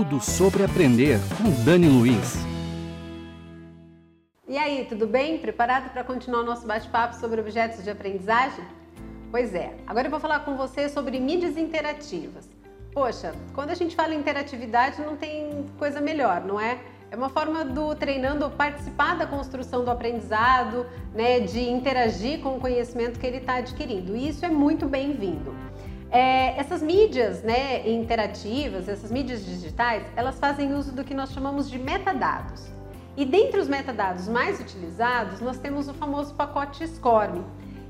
Tudo sobre aprender com Dani Luiz. E aí, tudo bem? Preparado para continuar o nosso bate-papo sobre objetos de aprendizagem? Pois é, agora eu vou falar com você sobre mídias interativas. Poxa, quando a gente fala em interatividade não tem coisa melhor, não é? É uma forma do treinando participar da construção do aprendizado, né, de interagir com o conhecimento que ele está adquirindo. E isso é muito bem-vindo. É, essas mídias né, interativas, essas mídias digitais, elas fazem uso do que nós chamamos de metadados. E dentre os metadados mais utilizados, nós temos o famoso pacote SCORM.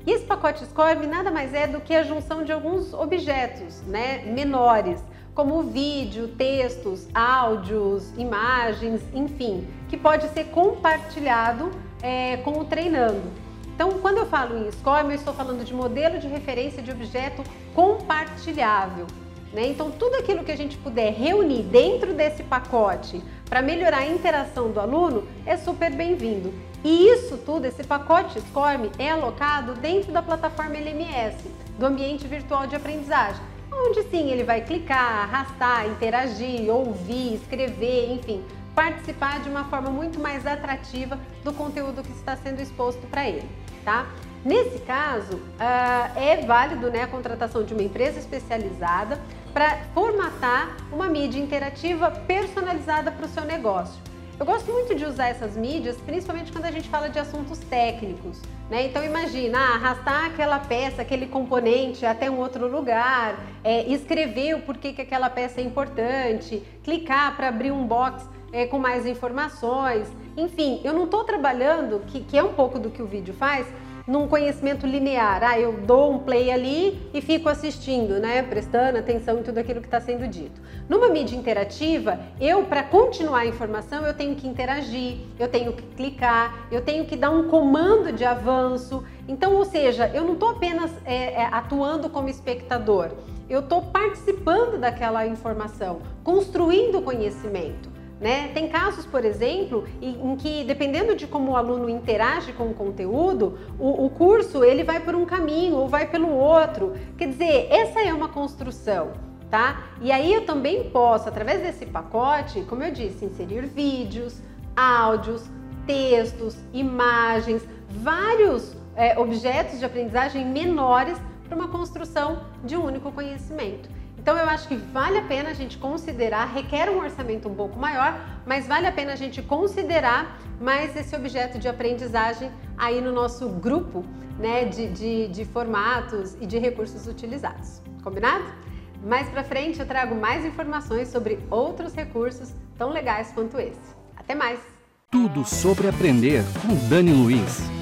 E esse pacote SCORM nada mais é do que a junção de alguns objetos né, menores, como vídeo, textos, áudios, imagens, enfim, que pode ser compartilhado é, com o treinando. Então, quando eu falo em SCORM, eu estou falando de modelo de referência de objeto compartilhável. Né? Então, tudo aquilo que a gente puder reunir dentro desse pacote para melhorar a interação do aluno é super bem-vindo. E isso tudo, esse pacote SCORM, é alocado dentro da plataforma LMS, do ambiente virtual de aprendizagem onde sim ele vai clicar, arrastar, interagir, ouvir, escrever, enfim, participar de uma forma muito mais atrativa do conteúdo que está sendo exposto para ele, tá? Nesse caso, uh, é válido né, a contratação de uma empresa especializada para formatar uma mídia interativa personalizada para o seu negócio. Eu gosto muito de usar essas mídias, principalmente quando a gente fala de assuntos técnicos. Né? Então imagina ah, arrastar aquela peça, aquele componente até um outro lugar, é, escrever o porquê que aquela peça é importante, clicar para abrir um box é, com mais informações. Enfim, eu não estou trabalhando, que, que é um pouco do que o vídeo faz, num conhecimento linear. Ah, eu dou um play ali e fico assistindo, né? Prestando atenção em tudo aquilo que está sendo dito. Numa mídia interativa, eu, para continuar a informação, eu tenho que interagir, eu tenho que clicar, eu tenho que dar um comando de avanço. Então, ou seja, eu não estou apenas é, é, atuando como espectador, eu estou participando daquela informação, construindo conhecimento. Né? Tem casos, por exemplo, em que dependendo de como o aluno interage com o conteúdo, o, o, curso ele vai por um caminho ou vai pelo outro. Quer dizer, essa é uma construção, tá? E aí eu também posso, através desse pacote, como eu disse, inserir vídeos, áudios, textos, imagens, vários é, objetos de aprendizagem menores para uma construção de um único conhecimento. Então eu acho que vale a pena a gente considerar, requer um orçamento um pouco maior, mas vale a pena a gente considerar mais esse objeto de aprendizagem aí no nosso grupo né, de, de, de formatos e de recursos utilizados. Combinado? Mais para frente eu trago mais informações sobre outros recursos tão legais quanto esse. Até mais! Tudo sobre aprender com Dani Luiz.